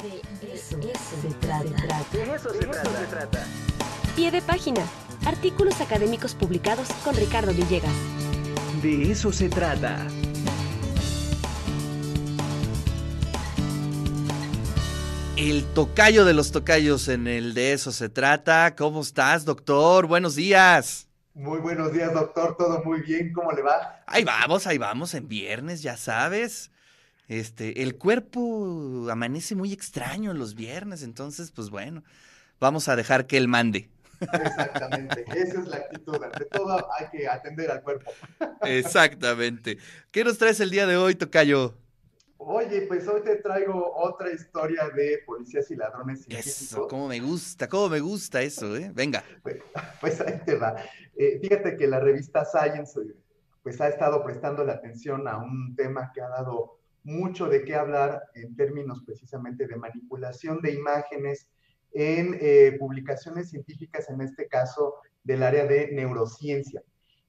De eso, se, trata. De eso, se, trata. Pie de página. Artículos académicos publicados con Ricardo Villegas. De eso se trata. El tocayo de los tocayos en el de eso se trata. ¿Cómo estás, doctor? Buenos días. Muy buenos días, doctor. Todo muy bien. ¿Cómo le va? Ahí vamos, ahí vamos, en viernes, ya sabes. Este, el cuerpo amanece muy extraño los viernes, entonces, pues bueno, vamos a dejar que él mande. Exactamente, esa es la actitud. Ante todo hay que atender al cuerpo. Exactamente. ¿Qué nos traes el día de hoy, Tocayo? Oye, pues hoy te traigo otra historia de policías y ladrones científicos. Eso, cómo me gusta, cómo me gusta eso, ¿eh? Venga. Pues, pues ahí te va. Eh, fíjate que la revista Science pues ha estado prestando la atención a un tema que ha dado mucho de qué hablar en términos precisamente de manipulación de imágenes en eh, publicaciones científicas, en este caso del área de neurociencia.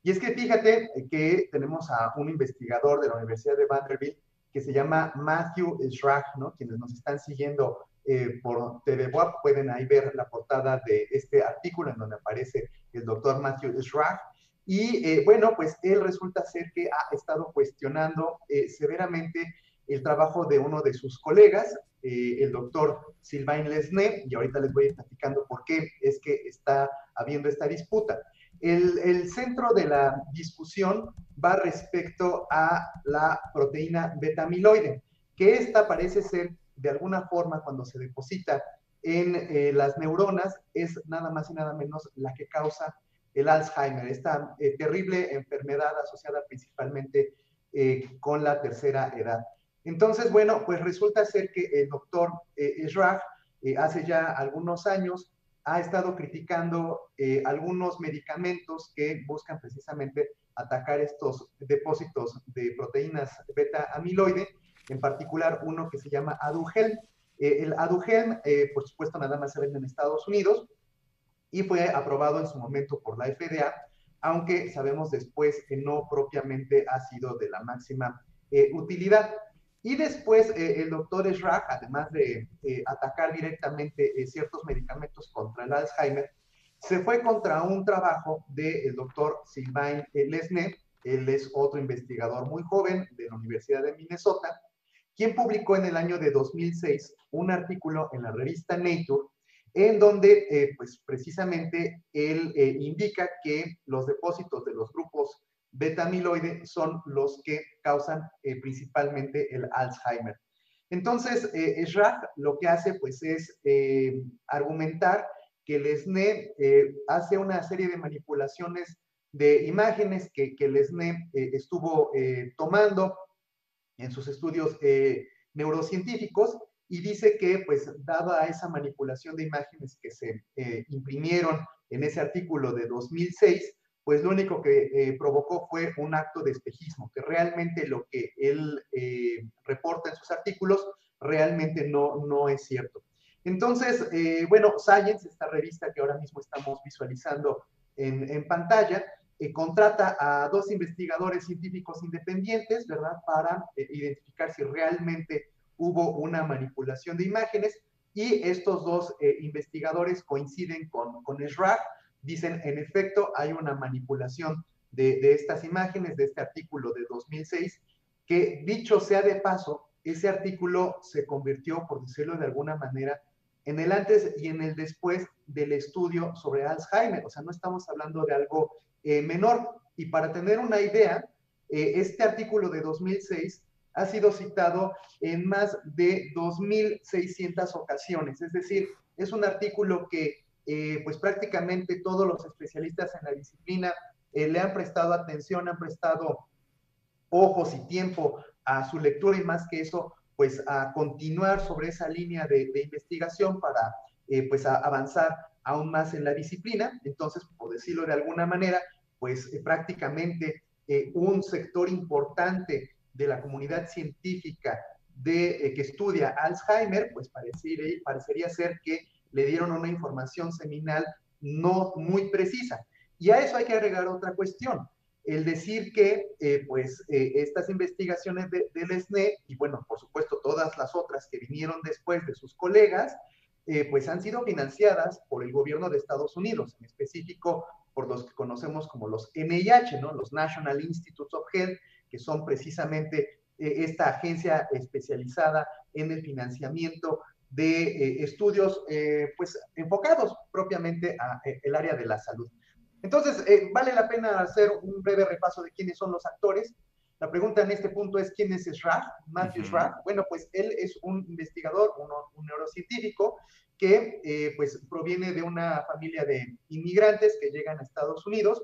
Y es que fíjate que tenemos a un investigador de la Universidad de Vanderbilt que se llama Matthew Schrag, ¿no? Quienes nos están siguiendo eh, por TV pueden ahí ver la portada de este artículo en donde aparece el doctor Matthew Schrag. Y eh, bueno, pues él resulta ser que ha estado cuestionando severamente el trabajo de uno de sus colegas, eh, el doctor Sylvain Lesné, y ahorita les voy a platicando por qué es que está habiendo esta disputa. El, el, centro de la discusión va respecto a la proteína beta-amiloide, que esta parece ser de alguna forma cuando se deposita en eh, las neuronas es nada más y nada menos la que causa el Alzheimer, esta eh, terrible enfermedad asociada principalmente con la tercera edad. Entonces, bueno, pues resulta ser que el doctor eh, eh, hace ya algunos años ha estado criticando eh, algunos medicamentos que buscan precisamente atacar estos depósitos de proteínas beta amiloide, en particular uno que se llama Aduhelm. Eh, el Aduhelm, por supuesto, nada más se vende en Estados Unidos y fue aprobado en su momento por la FDA, aunque sabemos después que no propiamente ha sido de la máxima utilidad. Y después eh, el doctor Schrag, además de eh, atacar directamente eh, ciertos medicamentos contra el Alzheimer, se fue contra un trabajo del doctor Sylvain Lesne, él es otro investigador muy joven de la Universidad de Minnesota, quien publicó en el año de 2006 un artículo en la revista Nature, en donde pues precisamente él indica que los depósitos de los grupos beta-amiloide son los que causan eh, principalmente el Alzheimer. Entonces, eh, lo que hace pues es eh, argumentar que el SNE eh, hace una serie de manipulaciones de imágenes que, que el SNE estuvo tomando en sus estudios neurocientíficos y dice que pues dada esa manipulación de imágenes que se imprimieron en ese artículo de 2006, pues lo único que eh, provocó fue un acto de espejismo, que realmente lo que él eh, reporta en sus artículos realmente no, no es cierto. Entonces, eh, bueno, Science, esta revista que ahora mismo estamos visualizando en, en pantalla, contrata a dos investigadores científicos independientes, ¿verdad?, para identificar si realmente hubo una manipulación de imágenes y estos dos investigadores coinciden con, con dicen, en efecto, hay una manipulación de, estas imágenes, de este artículo de 2006, que dicho sea de paso, ese artículo se convirtió, por decirlo de alguna manera, en el antes y en el después del estudio sobre Alzheimer. O sea, no estamos hablando de algo eh, menor. Y para tener una idea, eh, este artículo de 2006 ha sido citado en más de 2.600 ocasiones. Es decir, es un artículo que eh, pues prácticamente todos los especialistas en la disciplina eh, le han prestado atención, han prestado ojos y tiempo a su lectura y más que eso, pues a continuar sobre esa línea de, investigación para eh, pues avanzar aún más en la disciplina. Entonces, por decirlo de alguna manera, pues prácticamente un sector importante de la comunidad científica de, que estudia Alzheimer, pues parecería, parecería ser que le dieron una información seminal no muy precisa. Y a eso hay que agregar otra cuestión. el decir que eh, pues eh, estas investigaciones de, del SNE y bueno, por supuesto todas las otras que vinieron después de sus colegas, eh, pues han sido financiadas por el gobierno de Estados Unidos, en específico por los que conocemos como los NIH, ¿no? Los National Institutes of Health, que son precisamente esta agencia especializada en el financiamiento de estudios pues enfocados propiamente al área de la salud. Entonces, eh, vale la pena hacer un breve repaso de quiénes son los actores. La pregunta en este punto es quién es Schrag, Matthew uh Bueno, pues él es un investigador, un, neurocientífico que eh, pues proviene de una familia de inmigrantes que llegan a Estados Unidos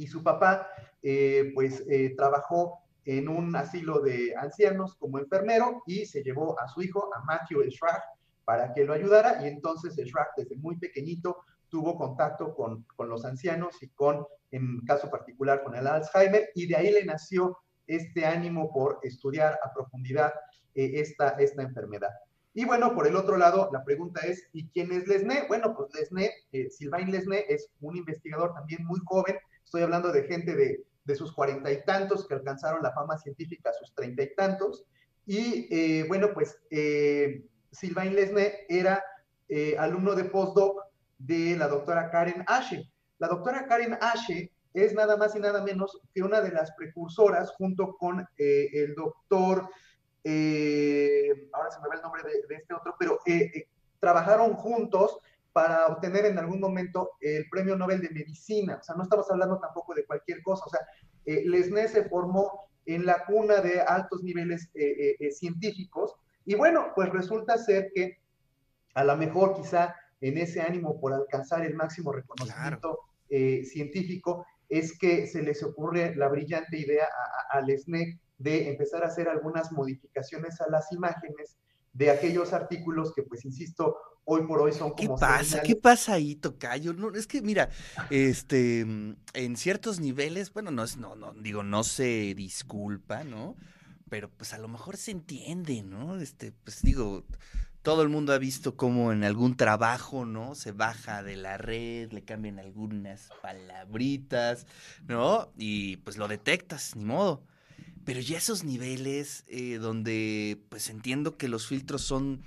y su papá eh, pues trabajó en un asilo de ancianos como enfermero y se llevó a su hijo, a Matthew Schrag, para que lo ayudara y entonces Schrag desde muy pequeñito tuvo contacto con, con, los ancianos y con, en caso particular, con el Alzheimer, y de ahí le nació este ánimo por estudiar a profundidad eh, esta, esta enfermedad. Y bueno, por el otro lado, la pregunta es, ¿y quién es Lesné? Bueno, pues Lesné, eh, Sylvain Lesné es un investigador también muy joven, estoy hablando de gente de, de sus cuarenta y tantos que alcanzaron la fama científica a sus treinta y tantos, y eh, bueno, pues eh, Sylvain Lesné era alumno de postdoc de la doctora Karen Ashe. La doctora Karen Ashe es nada más y nada menos que una de las precursoras junto con eh, el doctor, eh, ahora se me va el nombre de, este otro, pero eh, trabajaron juntos para obtener en algún momento el premio Nobel de Medicina. O sea, no estamos hablando tampoco de cualquier cosa. O sea, Lesné se formó en la cuna de altos niveles científicos y bueno, pues resulta ser que a lo mejor quizá en ese ánimo por alcanzar el máximo reconocimiento eh, científico, es que se les ocurre la brillante idea al SNEC de empezar a hacer algunas modificaciones a las imágenes de aquellos artículos que, pues, insisto, hoy por hoy son como... ¿Qué pasa? ¿Qué pasa ahí, Tocayo? No, es que, mira, este, en ciertos niveles, bueno, no es, no, no, digo, no se disculpa, ¿no? Pero pues a lo mejor se entiende, ¿no? Este, pues digo, todo el mundo ha visto cómo en algún trabajo, ¿no? Se baja de la red, le cambian algunas palabritas, ¿no? Y pues lo detectas, ni modo. Pero ya esos niveles eh, donde pues entiendo que los filtros son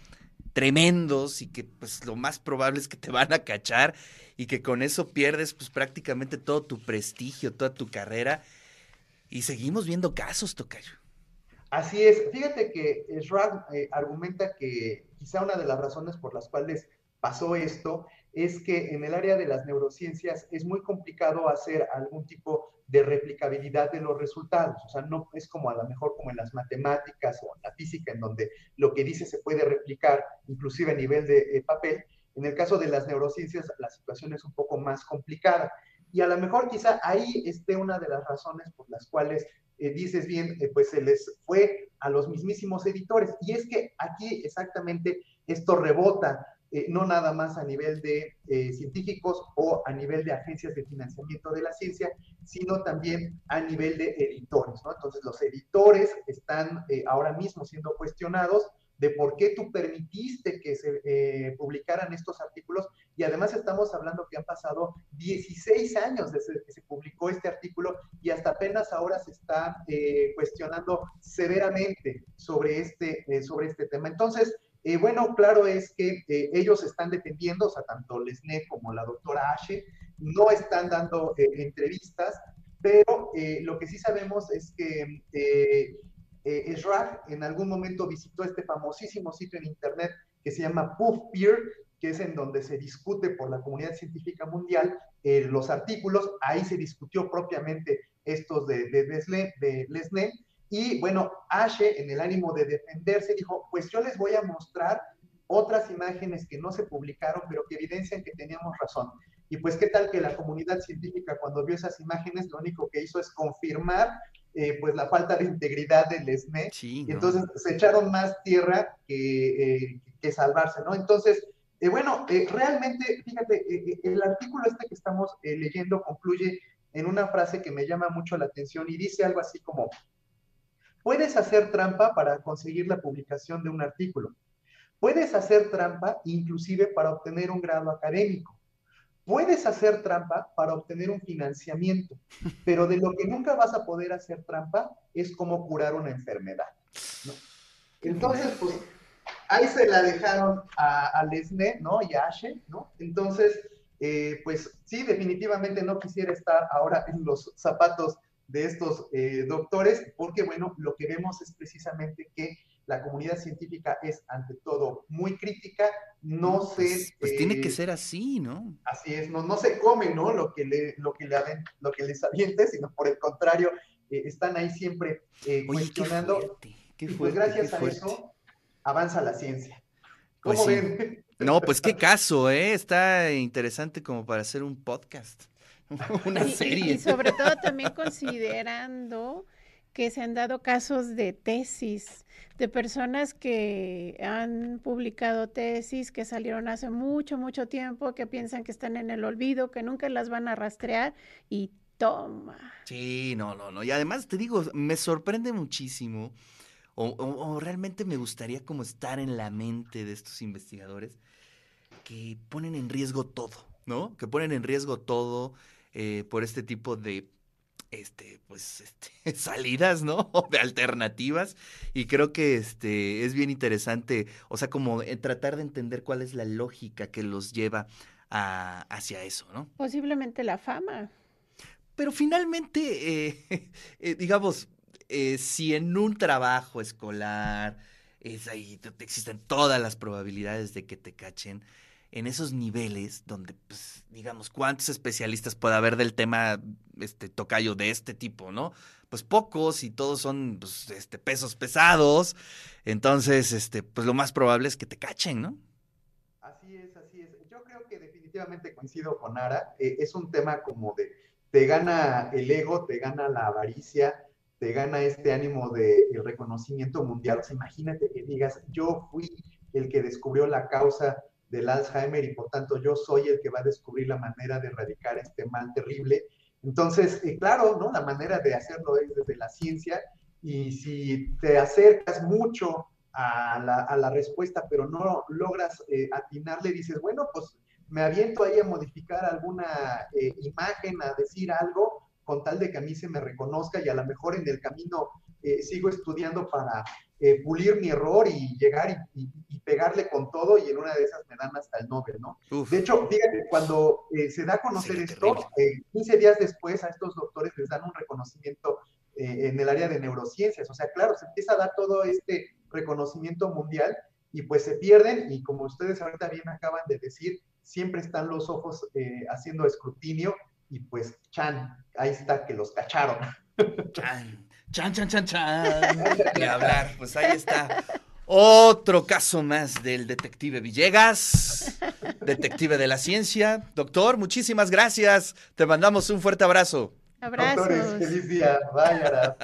tremendos y que pues lo más probable es que te van a cachar y que con eso pierdes pues prácticamente todo tu prestigio, toda tu carrera. Y seguimos viendo casos, Tocayo. Así es. Fíjate que Schramm eh, argumenta que quizá una de las razones por las cuales pasó esto es que en el área de las neurociencias es muy complicado hacer algún tipo de replicabilidad de los resultados. O sea, no es como a lo mejor como en las matemáticas o en la física, en donde lo que dice se puede replicar, inclusive a nivel de eh, papel. En el caso de las neurociencias, la situación es un poco más complicada. Y a lo mejor quizá ahí esté una de las razones por las cuales eh, dices bien, eh, pues se les fue a los mismísimos editores. Y es que aquí exactamente esto rebota, eh, no nada más a nivel de científicos o a nivel de agencias de financiamiento de la ciencia, sino también a nivel de editores. Entonces los editores están ahora mismo siendo cuestionados de por qué tú permitiste que se eh, publicaran estos artículos y además estamos hablando que han pasado 16 años desde que se publicó este artículo y hasta apenas ahora se está eh, cuestionando severamente sobre este, eh, sobre este tema. Entonces, bueno, claro es que ellos están defendiendo, o sea, tanto Lesné como la doctora Ashe no están dando entrevistas, pero lo que sí sabemos es que eh, en algún momento visitó este famosísimo sitio en internet que se llama PuffPeer, que es en donde se discute por la comunidad científica mundial eh, los artículos. Ahí se discutió propiamente estos de, de, de. Y bueno, Ashe, en el ánimo de defenderse, dijo, pues yo les voy a mostrar otras imágenes que no se publicaron, pero que evidencian que teníamos razón. Y pues, ¿qué tal que la comunidad científica cuando vio esas imágenes, lo único que hizo es confirmar eh, pues la falta de integridad del SNE. y entonces se echaron más tierra que, eh, que salvarse, ¿no? Entonces, eh, bueno, realmente, fíjate, el artículo este que estamos leyendo concluye en una frase que me llama mucho la atención y dice algo así como, puedes hacer trampa para conseguir la publicación de un artículo. Puedes hacer trampa inclusive para obtener un grado académico. puedes hacer trampa para obtener un financiamiento, pero de lo que nunca vas a poder hacer trampa es cómo curar una enfermedad. ¿no? Entonces, pues ahí se la dejaron a, a Lesne, ¿no? Y a Ashe, ¿no? Entonces, eh, pues sí, definitivamente no quisiera estar ahora en los zapatos de estos eh, doctores, porque bueno, lo que vemos es precisamente que la comunidad científica es ante todo muy crítica, no se... Pues, pues tiene que eh, ser así, ¿no? Así es, no, no se come, ¿no? Lo que, le, lo, que le, lo que les aviente, sino por el contrario, eh, están ahí siempre eh, Oye, qué cuestionando. fuerte, qué y pues gracias qué a eso avanza la ciencia. Pues ¿Cómo sí. ven? No, pues qué caso, ¿eh? Está interesante como para hacer un podcast, una y- serie. Y, sobre todo también considerando que se han dado casos de tesis, de personas que han publicado tesis que salieron hace mucho, mucho tiempo, que piensan que están en el olvido, que nunca las van a rastrear y toma. Sí, no, no, no. Y además te digo, me sorprende muchísimo, o, o- o realmente me gustaría como estar en la mente de estos investigadores que ponen en riesgo todo, ¿no? Que ponen en riesgo todo eh, por este tipo de, este, pues, este, salidas, ¿no? De alternativas. Y creo que este es bien interesante, o sea, como eh, tratar de entender cuál es la lógica que los lleva a- hacia eso, ¿no? Posiblemente la fama. Pero finalmente, eh, eh, digamos, eh, si en un trabajo escolar es ahí, te- te existen todas las probabilidades de que te cachen, en esos niveles donde, pues, digamos, ¿cuántos especialistas puede haber del tema este tocayo de este tipo, no? Pues pocos y todos son pues, este, pesos pesados. Entonces, este, pues lo más probable es que te cachen, ¿no? Así es, así es. Yo creo que definitivamente coincido con Ara. Eh, es un tema como de, te gana el ego, te gana la avaricia, te gana este ánimo de el reconocimiento mundial. O sea, imagínate que digas, yo fui el que descubrió la causa del Alzheimer y por tanto yo soy el que va a descubrir la manera de erradicar este mal terrible. Entonces, claro, ¿no? La manera de hacerlo es desde la ciencia y si te acercas mucho a la, a la respuesta, pero no logras eh, atinarle, dices, bueno, pues me aviento ahí a modificar alguna eh, imagen, a decir algo, con tal de que a mí se me reconozca y a lo mejor en el camino eh, sigo estudiando para eh, pulir mi error y llegar y, y- y pegarle con todo y en una de esas me dan hasta el Nobel, ¿no? Uf. De hecho, fíjate, cuando eh, se da a conocer esto, terrible. eh, 15 días después a estos doctores les dan un reconocimiento en el área de neurociencias. O sea, claro, se empieza a dar todo este reconocimiento mundial y pues se pierden y como ustedes ahorita bien acaban de decir, siempre están los ojos haciendo escrutinio y pues, chan, ahí está que los cacharon. Chan, chan, chan, chan, chan. Ni hablar, pues ahí está. Otro caso más del detective Villegas, detective de la ciencia. Doctor, muchísimas gracias. Te mandamos un fuerte abrazo. Abrazos. Doctores, feliz día. Vaya.